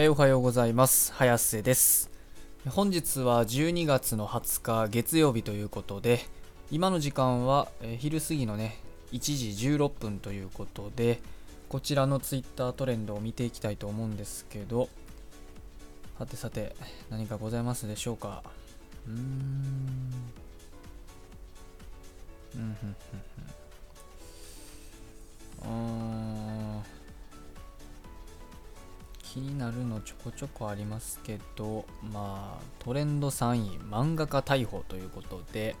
えーおはようございます。早瀬です。本日は12月の20日月曜日ということで今の時間は、えー昼過ぎのね1時16分ということでこちらのツイッタートレンドを見ていきたいと思うんですけどさてさて何かございますでしょうか？うーん。うんふんふんふん。気になるのちょこちょこありますけどまあトレンド3位漫画家逮捕ということで、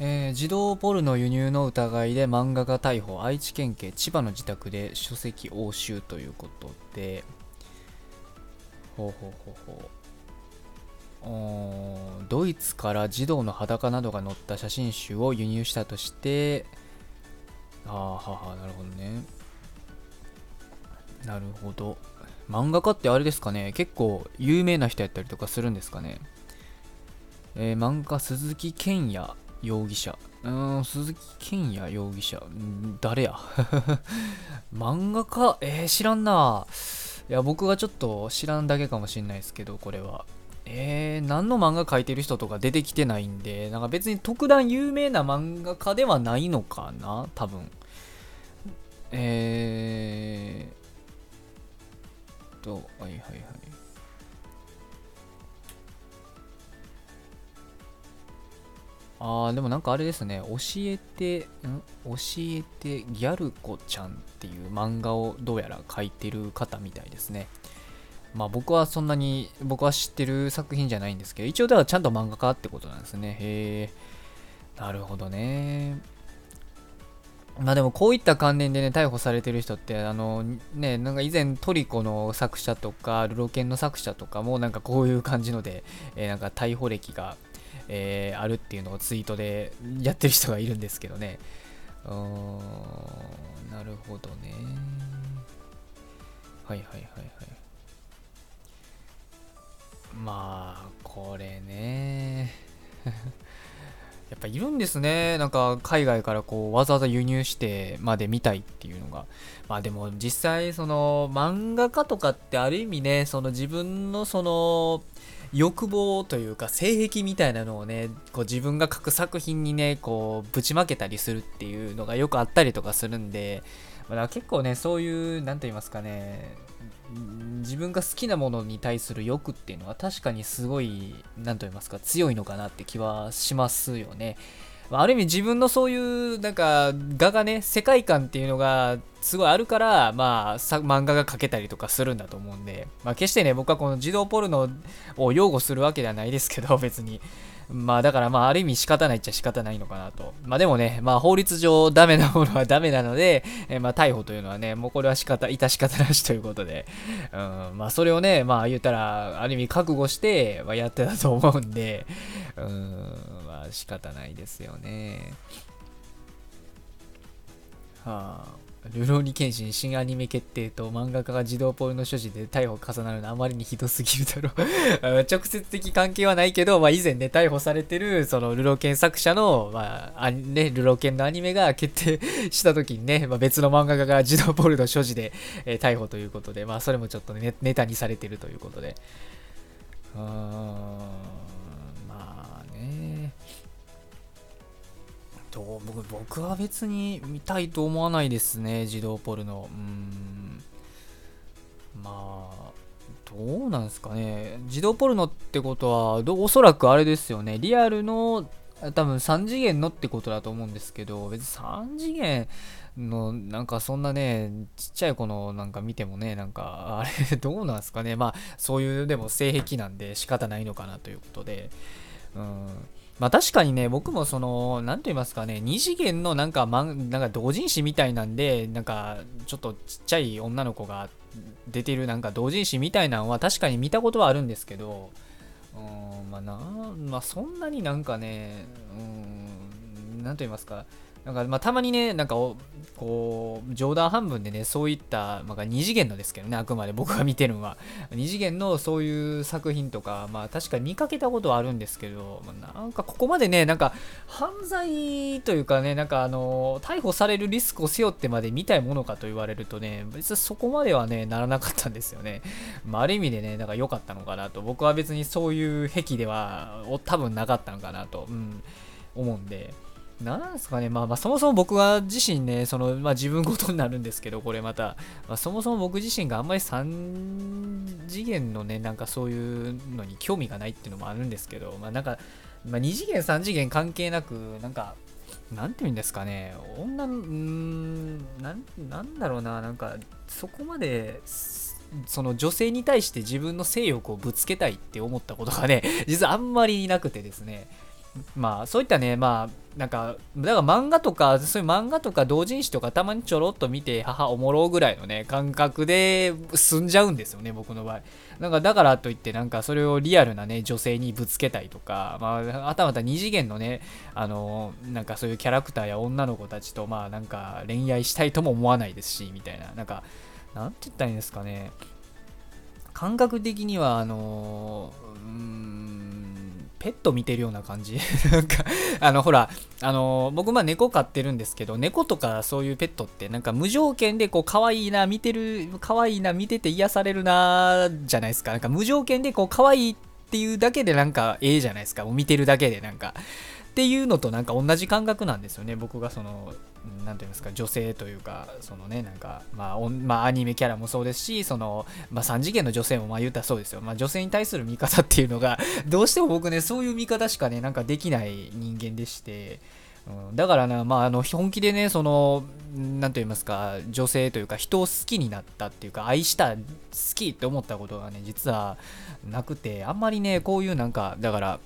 えー児童ポルノ輸入の疑いで漫画家逮捕愛知県警千葉の自宅で書籍押収ということでほうほうほうほう。ドイツから児童の裸などが載った写真集を輸入したとしてああははなるほどね。なるほど。漫画家ってあれですかね結構有名な人やったりとかするんですかね。えー漫画家鈴木健也容疑者。うーん鈴木健也容疑者。誰や？漫画家？えー、知らんな。いや僕がちょっと知らんだけかもしんないですけどこれは。えー、何の漫画描いてる人とか出てきてないんでなんか別に特段有名な漫画家ではないのかな多分。えーと、はいはいはい。あー、でもなんかあれですね、教えて、ん？教えてギャル子ちゃんっていう漫画をどうやら描いてる方みたいですね。まあ僕はそんなに、僕は知ってる作品じゃないんですけど、一応だからちゃんと漫画家ってことなんですね。へえ、なるほどね。まあでもこういった関連でね逮捕されてる人ってあのねなんか以前トリコの作者とかルロケンの作者とかもなんかこういう感じので、えーなんか逮捕歴が、えーあるっていうのをツイートでやってる人がいるんですけどね。うーんなるほどね。はいはいはいはい。まあこれね。やっぱいるんですね。なんか海外からこうわざわざ輸入してまで見たいっていうのが。まあでも実際その漫画家とかってある意味ね、その自分のその欲望というか性癖みたいなのをね、こう自分が書く作品にね、こうぶちまけたりするっていうのがよくあったりとかするんで、まあ結構ね、そういう、なんと言いますかね、自分が好きなものに対する欲っていうのは確かにすごい何と言いますか強いのかなって気はしますよね。ある意味自分のそういうなんか画がね世界観っていうのがすごいあるからまあ漫画が描けたりとかするんだと思うんで、まあ、決してね僕はこの児童ポルノを擁護するわけではないですけど別にまあだからまあある意味仕方ないっちゃ仕方ないのかなと。まあでもね、まあ法律上ダメなものはダメなので、えーまあ逮捕というのはね、もうこれは仕方、致し方なしということで、うん、まあそれをね、まあ言ったら、ある意味覚悟して、まあ、やってたと思うんで、うん、まあ仕方ないですよね。はあ。ルローニケンシン新アニメ決定と漫画家が児童ポールノ所持で逮捕重なるのあまりにひどすぎるだろう。直接的関係はないけど、まあ、以前ね逮捕されてるそのルロケン作者の、まね、ルロケンのアニメが決定した時にね、まあ、別の漫画家が児童ポールノ所持で、えー逮捕ということで、まあ、それもちょっとねネタにされてるということで。うー。んどう僕僕は別に見たいと思わないですね児童ポルノ。うん。まあどうなんですかね。児童ポルノってことはおそらくあれですよね。リアルの多分3次元のってことだと思うんですけど別に3次元のなんかそんなねちっちゃい子のなんか見てもねなんかあれどうなんですかね。まあそういうでも性癖なんで仕方ないのかなということで。うん。まあ確かにね、僕もその、なんと言いますかね、二次元のなんか、まんなんか同人誌みたいなんで、なんか、ちょっとちっちゃい女の子が出てるなんか同人誌みたいなのは確かに見たことはあるんですけど、うん、まあな、まあそんなになんかね、うん、なんと言いますか、なんかまあたまにね、なんかこう冗談半分でねそういった、まあ、2次元のですけどねあくまで僕が見てるのは。2次元のそういう作品とかまあ確か見かけたことはあるんですけど、まあ、なんかここまでねなんか犯罪というかねなんかあの逮捕されるリスクを背負ってまで見たいものかと言われるとね別にそこまではねならなかったんですよね、まあ、ある意味でねなんか良かったのかなと僕は別にそういう癖では多分なかったのかなと、うん、思うんで。なんすかね、まあ、まあそもそも僕は自身ね、そのまあ、自分ごとになるんですけど、これまた、まあ、そもそも僕自身があんまり3次元のね、なんかそういうのに興味がないっていうのもあるんですけど、まあなんか、まあ、2次元、3次元関係なく、なんか、なんていうんですかね、女の、んなん、なんだろうな、なんか、そこまで、その女性に対して自分の性欲をぶつけたいって思ったことがね、実はあんまりなくてですね、まあそういったねまあなんかだから漫画とかそういう漫画とか同人誌とかたまにちょろっと見て母おもろぐらいのね感覚で済んじゃうんですよね僕の場合。なんかだからといってなんかそれをリアルなね女性にぶつけたいとかまああたまた2次元のねあのなんかそういうキャラクターや女の子たちとまあなんか恋愛したいとも思わないですしみたいな。なんかなんて言ったらいいんですかね。感覚的にはあのうんペット見てるような感じ なんか、あの、ほら、あの、僕、まあ猫飼ってるんですけど、猫とかそういうペットって、なんか無条件で、こう、可愛いな、見てる、可愛いな、見てて癒されるな、じゃないですか。なんか無条件で、こう、可愛いっていうだけで、なんか、ええじゃないですか。もう見てるだけで、なんか。っていうのとなんか同じ感覚なんですよね。僕がその、なんていうんですか、女性というか、そのね、なんか、まあ、まあ、アニメキャラもそうですし、その、まあ、3次元の女性もまあ言ったらそうですよ。まあ、女性に対する見方っていうのが、どうしても僕ね、そういう見方しかね、なんかできない人間でして、うん、だからな、まあ、あの本気でね、その、なんと言いますか、女性というか、人を好きになったっていうか、愛した、好きって思ったことがね、実はなくて、あんまりね、こういうなんか、だから、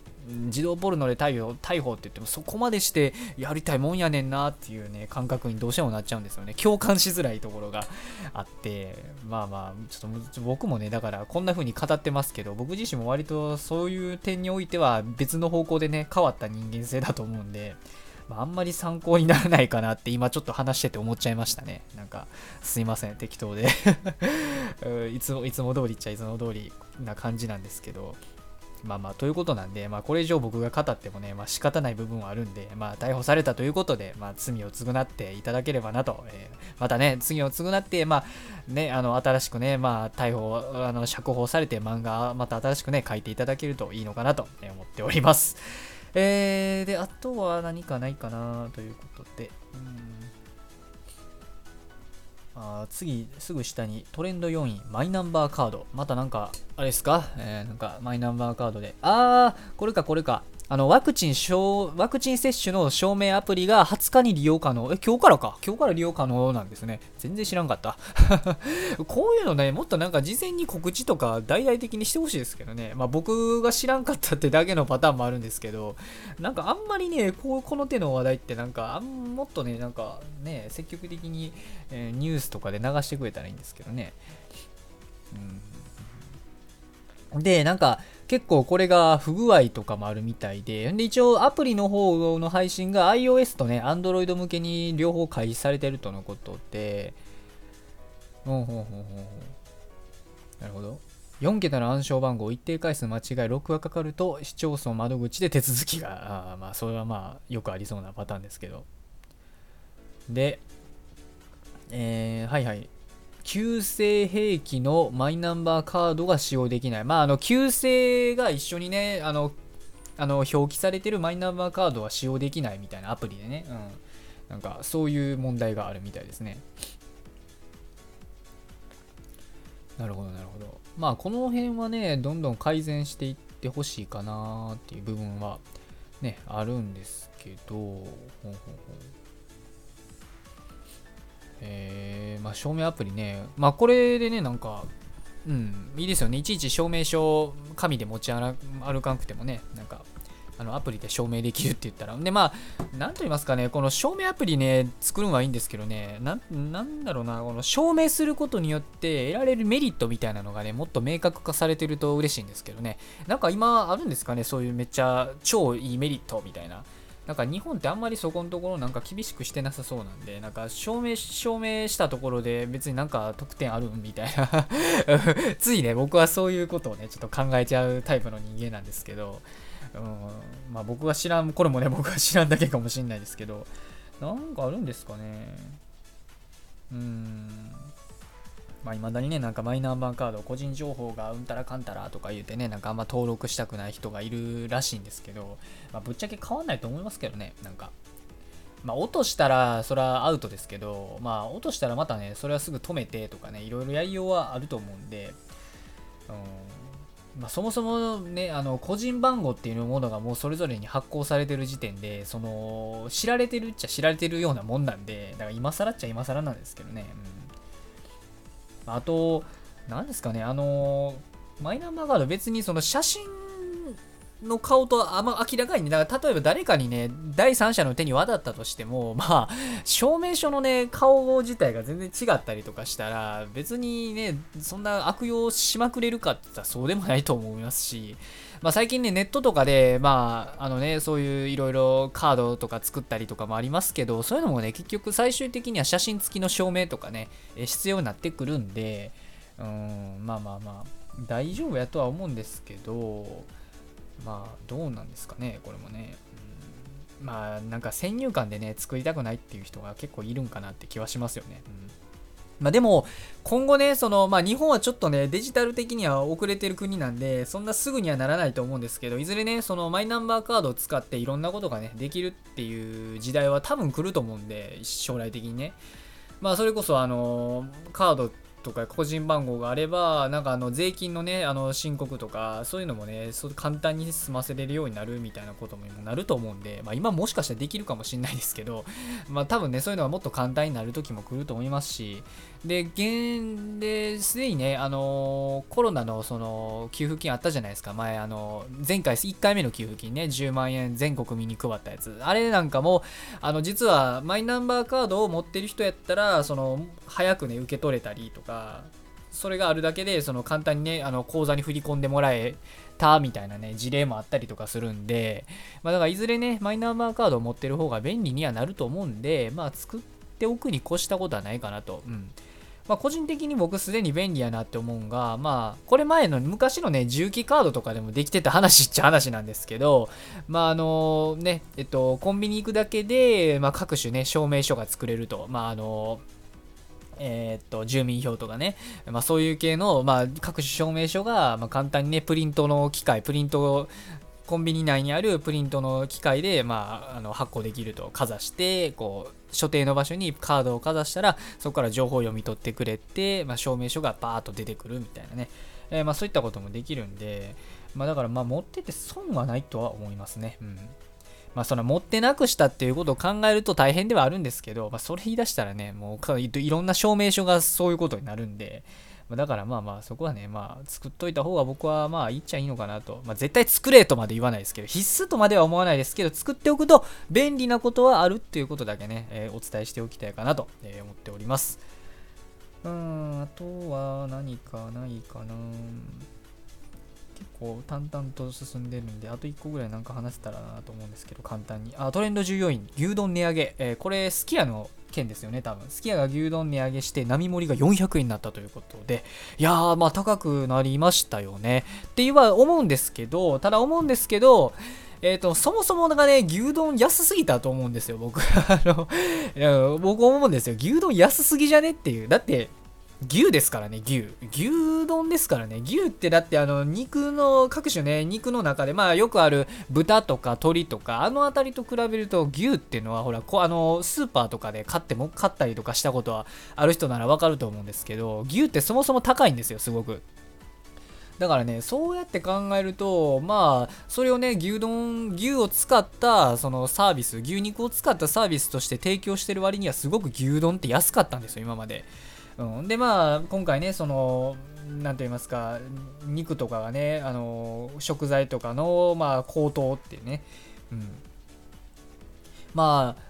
児童ポルノで逮捕逮捕って言ってもそこまでしてやりたいもんやねんなっていうね感覚にどうしてもなっちゃうんですよね。共感しづらいところがあってまあまあちょっと僕もねだからこんな風に語ってますけど僕自身も割とそういう点においては別の方向でね変わった人間性だと思うんでまあ、あんまり参考にならないかなって今ちょっと話してて思っちゃいましたね。なんか、すいません、適当で。いつも、いつも通りっちゃいつも通りな感じなんですけど、まあまあ、ということなんで、まあ、これ以上僕が語ってもね、まあ、仕方ない部分はあるんで、まあ、逮捕されたということで、まあ、罪を償っていただければなと、えー、またね、罪を償って、まあ、ね、あの、新しくね、まあ、逮捕、あの、釈放されて漫画、また新しくね、書いていただけるといいのかなと思っております。えー、で、あとは何かないかなということで、うんあ次、すぐ下にトレンド4位、マイナンバーカード。またなんか、あれですか？えー、なんか、マイナンバーカードで。あー、これか、これか。あの、ワクチンワクチン接種の証明アプリが20日に利用可能。え、今日からか？今日から利用可能なんですね。全然知らんかった。こういうのね、もっとなんか事前に告知とか大々的にしてほしいですけどね。まあ僕が知らんかったってだけのパターンもあるんですけど、なんかあんまりね、こうこの手の話題ってなんか、あんもっとね、なんかね、積極的に、え、ニュースとかで流してくれたらいいんですけどね。うん、で、なんか、結構これが不具合とかもあるみたいで、で一応アプリの方の配信が iOS とね、Android 向けに両方開始されてるとのことで、ほうほうほうほうなるほど。4桁の暗証番号一定回数間違いロックがかかると市町村窓口で手続きが、あまあそれはまあよくありそうなパターンですけど。で、えー、はいはい。旧正兵器のマイナンバーカードが使用できない。まあ、あの、旧姓が一緒にね、あの、あの表記されてるマイナンバーカードは使用できないみたいなアプリでね、うん。なんか、そういう問題があるみたいですね。なるほど、なるほど。まあ、この辺はね、どんどん改善していってほしいかなっていう部分はね、あるんですけど、ほうほうほうえー、まあ、証明アプリね、まあ、これでね、なんか、うん、いいですよね。いちいち証明書、紙で持ち歩かなくてもね、なんか、あのアプリで証明できるって言ったら。で、まあ、なんと言いますかね、この証明アプリね、作るのはいいんですけどね、ななんだろうな、この証明することによって得られるメリットみたいなのがね、もっと明確化されてると嬉しいんですけどね。なんか今あるんですかね、そういうめっちゃ超いいメリットみたいな。なんか日本ってあんまりそこのところなんか厳しくしてなさそうなんで、なんか証明、証明したところで別になんか得点あるみたいな ついね、僕はそういうことをね、ちょっと考えちゃうタイプの人間なんですけど、うん、まあ僕は知らん、これもね、僕は知らんだけかもしれないですけど、なんかあるんですかね。うん。まあ、未だにね、なんかマイナンバーカード、個人情報がうんたらかんたらとか言うてね、なんかあんま登録したくない人がいるらしいんですけど、まあ、ぶっちゃけ変わんないと思いますけどね、なんか。まあ、落としたら、それはアウトですけど、まあ、落としたらまたね、それはすぐ止めてとかね、いろいろやりようはあると思うんで、うんまあ、そもそもね、あの、個人番号っていうものがもうそれぞれに発行されてる時点で、その、知られてるっちゃ知られてるようなもんなんで、だから今更っちゃ今更なんですけどね。うんあと、何ですかね、あのマイナンバーカード別にその写真の顔とあま明らかにね、だから例えば誰かにね、第三者の手に渡ったとしても、まあ、証明書のね、顔自体が全然違ったりとかしたら、別にね、そんな悪用しまくれるかって言ったらそうでもないと思いますし、まあ、最近ね、ネットとかで、まあ、あのね、そういういろいろカードとか作ったりとかもありますけど、そういうのもね、結局最終的には写真付きの証明とかね、え必要になってくるんで、うん、まあまあまあ、大丈夫やとは思うんですけど、まあ、どうなんですかね、これもね。うん、まあ、なんか先入観でね、作りたくないっていう人が結構いるんかなって気はしますよね。うんまあ、でも、今後ね、その、まあ、日本はちょっとね、デジタル的には遅れてる国なんで、そんなすぐにはならないと思うんですけど、いずれね、そのマイナンバーカードを使っていろんなことがね、できるっていう時代は多分来ると思うんで、将来的にね。まあ、それこそ、あの、カードとか個人番号があれば、なんかあの税金のね、あの申告とか、そういうのもね、そう簡単に済ませれるようになるみたいなこともなると思うんで、まあ今もしかしたらできるかもしれないですけど、まあ多分ね、そういうのはもっと簡単になる時も来ると思いますし、で、現で、すでにね、あのコロナのその給付金あったじゃないですか、前、あの前回1回目の給付金ね、10万円全国民に配ったやつ。あれなんかも、あの、実はマイナンバーカードを持ってる人やったら、その、早くね、受け取れたりとか、それがあるだけでその簡単にねあの口座に振り込んでもらえたみたいなね事例もあったりとかするんで、まあ、だからいずれねマイナンバーカードを持ってる方が便利にはなると思うんでまあ作っておくに越したことはないかなと。うんまあ、個人的に僕すでに便利やなって思うんが、まあ、これ前の昔のね、重機カードとかでもできてた話っちゃ話なんですけど、まあ、あのね、えっと、コンビニ行くだけで、まあ、各種ね、証明書が作れると。まあ、あのえー、っと、住民票とかね、まあそういう系の、まあ各種証明書が、まあ簡単にね、プリントの機械、プリント、コンビニ内にあるプリントの機械で、まあ、あの発行できるとかざして、こう、所定の場所にカードをかざしたら、そこから情報を読み取ってくれて、まあ、証明書がバーッと出てくるみたいなね。えー、まあそういったこともできるんで、まあだからまあ持ってて損はないとは思いますね。うん。まあ、その持ってなくしたっていうことを考えると大変ではあるんですけど、まあ、それ言い出したらね、もういろんな証明書がそういうことになるんで、ま、だからまあまあそこはね、まあ作っといた方が僕はまあいっちゃいいのかなと。まあ絶対作れとまで言わないですけど、必須とまでは思わないですけど、作っておくと便利なことはあるっていうことだけね、えー、お伝えしておきたいかなと、思っております。うん、あとは何かないかな。結構淡々と進んでるんで、あと1個ぐらいなんか話せたらなと思うんですけど、簡単に。あ、トレンド従業員、牛丼値上げ。えー、これ、すき家の件ですよね、多分。すき家が牛丼値上げして、並盛りが400円になったということで、いやー、まあ高くなりましたよね。って言は思うんですけど、ただ思うんですけど、えっ、ー、と、そもそもがね、牛丼安すぎたと思うんですよ、僕。あの、僕思うんですよ。牛丼安すぎじゃねっていう。だって、牛ですからね、牛。牛丼ですからね。牛ってだってあの、肉の、各種ね、肉の中で、まあよくある豚とか鶏とか、あの辺りと比べると牛っていうのは、ほら、こあの、スーパーとかで買っても、買ったりとかしたことはある人ならわかると思うんですけど、牛ってそもそも高いんですよ、すごく。だからね、そうやって考えると、まあ、それをね、牛丼、牛を使ったそのサービス、牛肉を使ったサービスとして提供してる割にはすごく牛丼って安かったんですよ、今まで。うん、でまあ今回ねその何と言いますか肉とかがねあの食材とかのまあ高騰ってね、うん、まあ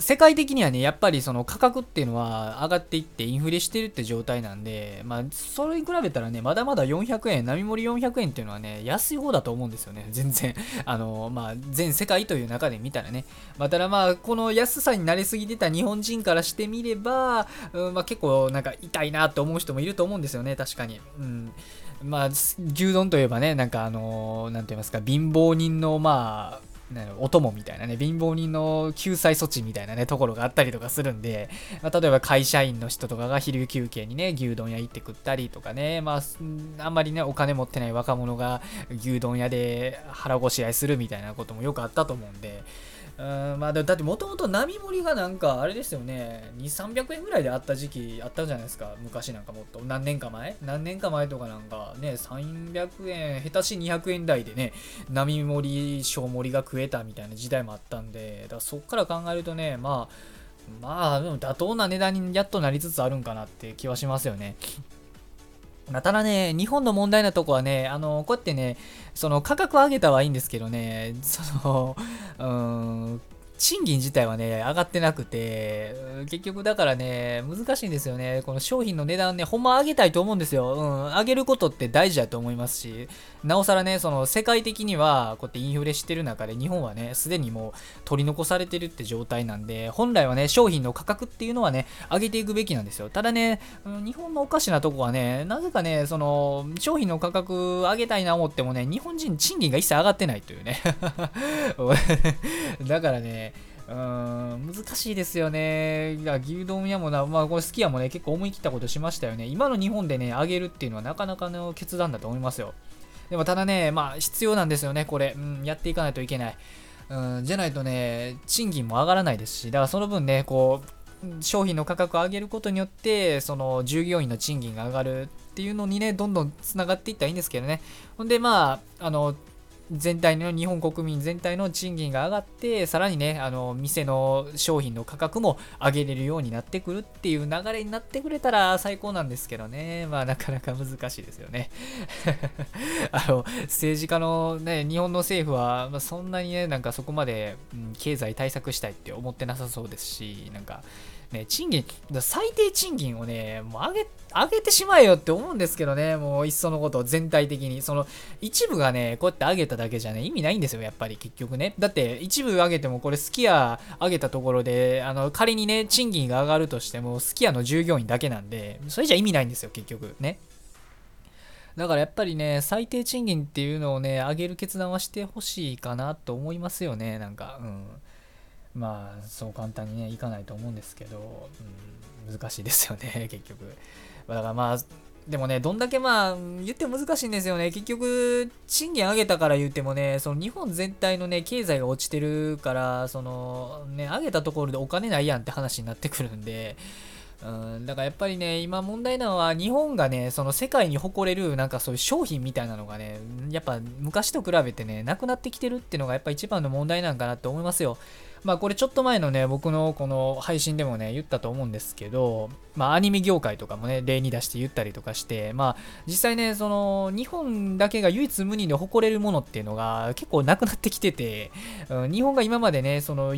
世界的にはね、やっぱりその価格っていうのは上がっていってインフレしてるって状態なんで、まあ、それに比べたらね、まだまだ400円、並盛り400円っていうのはね、安い方だと思うんですよね、全然。あの、まあ、全世界という中で見たらね。まあ、ただまあ、この安さになりすぎてた日本人からしてみれば、うん、まあ、結構なんか痛いなって思う人もいると思うんですよね、確かに。うん。まあ、牛丼といえばね、なんかあのなんて言いますか、貧乏人のまあ、お供みたいなね、貧乏人の救済措置みたいなね、ところがあったりとかするんで、まあ、例えば会社員の人とかが昼休憩にね、牛丼屋行って食ったりとかね、まあ、あんまりね、お金持ってない若者が牛丼屋で腹ごしらえするみたいなこともよくあったと思うんで、うんまあ、だってもともと並盛りがなんかあれですよね。2、300円ぐらいであった時期あったじゃないですか。昔なんかもっと。何年か前？何年か前とかなんかね300円下手し200円台でね並盛り小盛りが食えたみたいな時代もあったんでだそっから考えるとねまあまあでも妥当な値段にやっとなりつつあるんかなって気はしますよね。ま、ただね、日本の問題なとこはね、あの、こうやってね、その価格上げたはいいんですけどね、その、うん、賃金自体はね、上がってなくて、結局だからね、難しいんですよね。この商品の値段ね、ほんま上げたいと思うんですよ。うん、上げることって大事だと思いますし、なおさらね、その世界的には、こうやってインフレしてる中で、日本はね、すでにもう取り残されてるって状態なんで、本来はね、商品の価格っていうのはね、上げていくべきなんですよ。ただね、日本のおかしなとこはね、なぜかね、その、商品の価格上げたいな思ってもね、日本人賃金が一切上がってないというね。だからね、うん、難しいですよね。いや、牛丼屋もな、まあ、これすき家もね、結構思い切ったことしましたよね。今の日本でね、上げるっていうのはなかなかの決断だと思いますよ。でも、ただね、まあ、必要なんですよね、これ。うん、やっていかないといけない。うん、じゃないとね、賃金も上がらないですし、だからその分ね、こう、商品の価格を上げることによって、その従業員の賃金が上がるっていうのにね、どんどんつながっていったらいいんですけどね。ほんで、まあ、あの、全体の日本国民全体の賃金が上がってさらにねあの店の商品の価格も上げれるようになってくるっていう流れになってくれたら最高なんですけどね。まあなかなか難しいですよね。あの政治家のね日本の政府は、ま、そんなにねなんかそこまで、うん、経済対策したいって思ってなさそうですしなんかね、賃金、最低賃金をね、もう上げ、上げてしまえよって思うんですけどね、もういっそのこと全体的に。その、一部がね、こうやって上げただけじゃね、意味ないんですよ、やっぱり結局ね。だって、一部上げてもこれスキヤ上げたところで、あの、仮にね、賃金が上がるとしても、スキヤの従業員だけなんで、それじゃ意味ないんですよ、結局。ね。だからやっぱりね、最低賃金っていうのをね、上げる決断はしてほしいかなと思いますよね、なんか。うん。まあそう簡単にねいかないと思うんですけど、うん、難しいですよね 結局だからまあでもね、どんだけまあ、言っても難しいんですよね。結局、賃金上げたから言ってもね、その日本全体のね、経済が落ちてるから、その、ね、上げたところでお金ないやんって話になってくるんで、うん、だからやっぱりね、今問題なのは、日本がね、その世界に誇れる、なんかそういう商品みたいなのがね、やっぱ昔と比べてね、なくなってきてるっていうのがやっぱ一番の問題なんかなって思いますよ。まあこれちょっと前のね、僕のこの配信でもね、言ったと思うんですけど、まあアニメ業界とかもね、例に出して言ったりとかして、まあ実際ね、その日本だけが唯一無二で誇れるものっていうのが結構なくなってきてて、うん、日本が今までね、その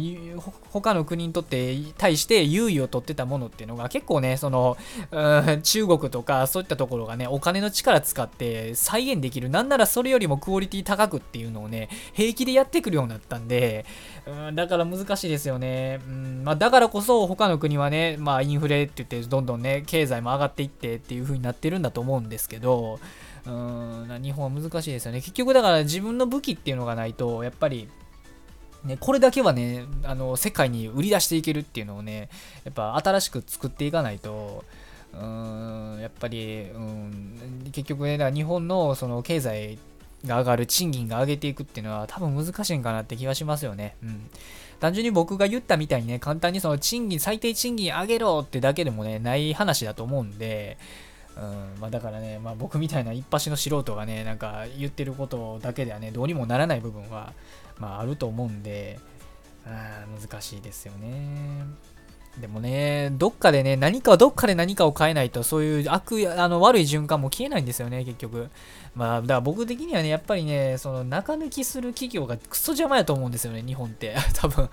他の国にとって対して優位を取ってたものっていうのが結構ね、その、うん、中国とかそういったところがね、お金の力使って再現できる。なんならそれよりもクオリティ高くっていうのをね、平気でやってくるようになったんで、うん、だから難しいですよね。うんまあ、だからこそ他の国はね、まあ、インフレって言ってどんどんね、経済も上がっていってっていう風になってるんだと思うんですけど、うん日本は難しいですよね。結局だから自分の武器っていうのがないと、やっぱり、ね、これだけはね、あの世界に売り出していけるっていうのをね、やっぱ新しく作っていかないと、うーんやっぱり、うん、結局ね、だから日本のその経済が上がる、賃金が上げていくっていうのは多分難しいんかなって気がしますよね。うん。単純に僕が言ったみたいにね、簡単にその賃金、最低賃金上げろってだけでもね、ない話だと思うんで、うんまあ、だからね、まあ、僕みたいな一発の素人がね、なんか言ってることだけではね、どうにもならない部分は、まあ、あると思うんで、あ難しいですよね。でもね、どっかでね、何かどっかで何かを変えないと、そういう悪、あの悪い循環も消えないんですよね、結局。まあ、だから僕的にはね、やっぱりね、その中抜きする企業がクソ邪魔やと思うんですよね、日本って。多分、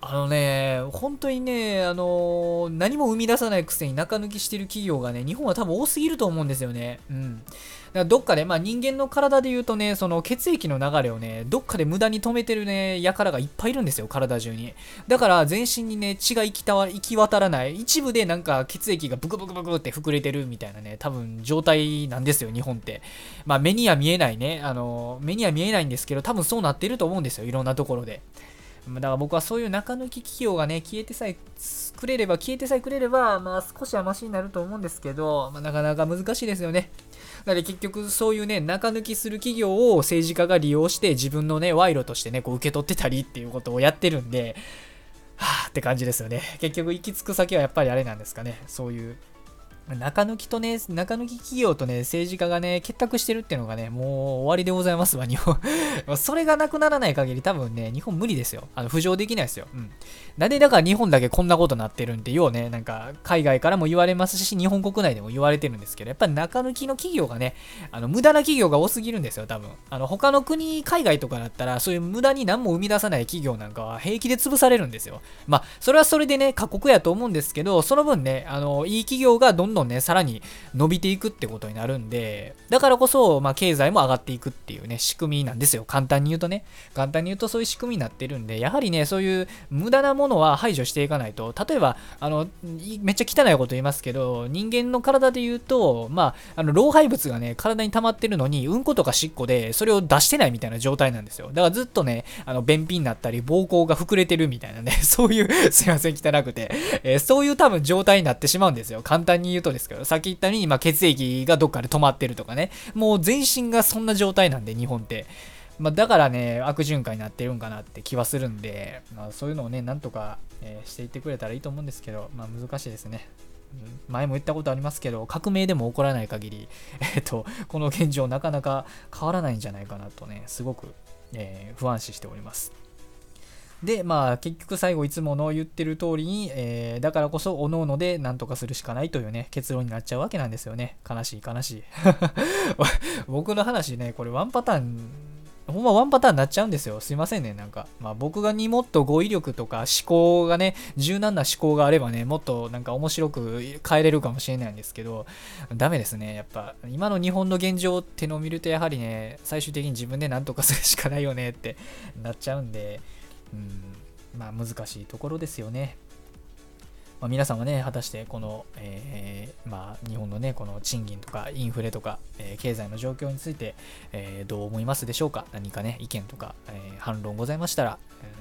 あのね、本当にね、あの何も生み出さないくせに中抜きしてる企業がね、日本は多分多すぎると思うんですよね。うん。だからどっかで、まあ人間の体で言うとね、その血液の流れをね、どっかで無駄に止めてるね、輩がいっぱいいるんですよ、体中に。だから全身にね、血が行きた行き渡らない。一部でなんか血液がブクブクブクって膨れてるみたいなね、多分状態なんですよ、日本って。まあま目には見えないね、あの、目には見えないんですけど、多分そうなってると思うんですよ、いろんなところで。だから僕はそういう中抜き企業がね、消えてさえくれれば、消えてさえくれれば、まあ少しはマシになると思うんですけど、まあ、なかなか難しいですよね。なので結局そういうね、中抜きする企業を政治家が利用して自分のね、賄賂としてね、こう受け取ってたりっていうことをやってるんで、はぁって感じですよね。結局行き着く先はやっぱりあれなんですかね。そういう中抜きとね、中抜き企業とね、政治家がね、結託してるっていうのがね、もう終わりでございますわ、日本。それがなくならない限り多分ね、日本無理ですよ。あの、浮上できないですよ。うん。なんでだから日本だけこんなことなってるんで、要ね、なんか、海外からも言われますし、日本国内でも言われてるんですけど、やっぱ中抜きの企業がね、あの、無駄な企業が多すぎるんですよ、多分。あの、他の国、海外とかだったら、そういう無駄に何も生み出さない企業なんかは平気で潰されるんですよ。まあ、それはそれでね、過酷やと思うんですけど、その分ね、あの、いい企業がどんどんね、さらに伸びていくってことになるんで、だからこそ、まあ、経済も上がっていくっていうね、仕組みなんですよ。簡単に言うとね。簡単に言うとそういう仕組みになってるんで、やはりね、そういう無駄なものは排除していかないと、例えば、あの、めっちゃ汚いこと言いますけど、人間の体で言うと、まあ、あの、老廃物がね、体に溜まってるのに、うんことかしっこで、それを出してないみたいな状態なんですよ。だからずっとね、あの、便秘になったり、膀胱が膨れてるみたいなね、そういう、すいません、汚くて、えー、そういう多分状態になってしまうんですよ。簡単に言うとですけど、さっき言ったように、まあ、血液がどっかで止まってるとかね、もう全身がそんな状態なんで、日本って。まあ、だからね、悪循環になってるんかなって気はするんで、まあ、そういうのをね、なんとか、えー、していってくれたらいいと思うんですけど、まあ、難しいですね。前も言ったことありますけど、革命でも起こらない限り、えっ、と、この現状なかなか変わらないんじゃないかなとね、すごく、えー、不安視しております。で、まあ、結局最後いつもの言ってる通りに、えー、だからこそ、おのおので何とかするしかないというね、結論になっちゃうわけなんですよね。悲しい悲しい。僕の話ね、これワンパターン、ほんまワンパターンになっちゃうんですよ。すいませんね、なんか。まあ僕がにもっと語彙力とか思考がね、柔軟な思考があればね、もっとなんか面白く変えれるかもしれないんですけど、ダメですね。やっぱ、今の日本の現状ってのを見ると、やはりね、最終的に自分で何とかするしかないよねってなっちゃうんで、うん、まあ難しいところですよね。まあ、皆さんはね、果たしてこの、えー、まあ、日本のね、この賃金とかインフレとか、えー、経済の状況について、えー、どう思いますでしょうか？何かね、意見とか、え反論ございましたら、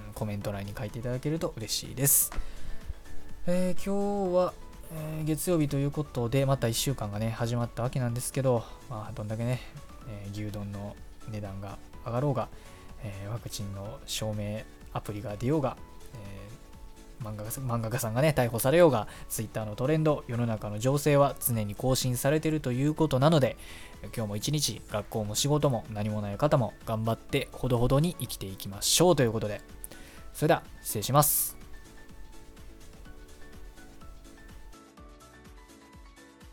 うん、コメント欄に書いていただけると嬉しいです。え今日は、え月曜日ということで、また1週間がね、始まったわけなんですけど、まあ、どんだけね、え牛丼の値段が上がろうが、えワクチンの証明アプリが出ようが、えー、漫画漫画家さんがね、逮捕されようが、Twitter のトレンド、世の中の情勢は常に更新されているということなので、今日も一日、学校も仕事も何もない方も頑張ってほどほどに生きていきましょうということで、それでは失礼します。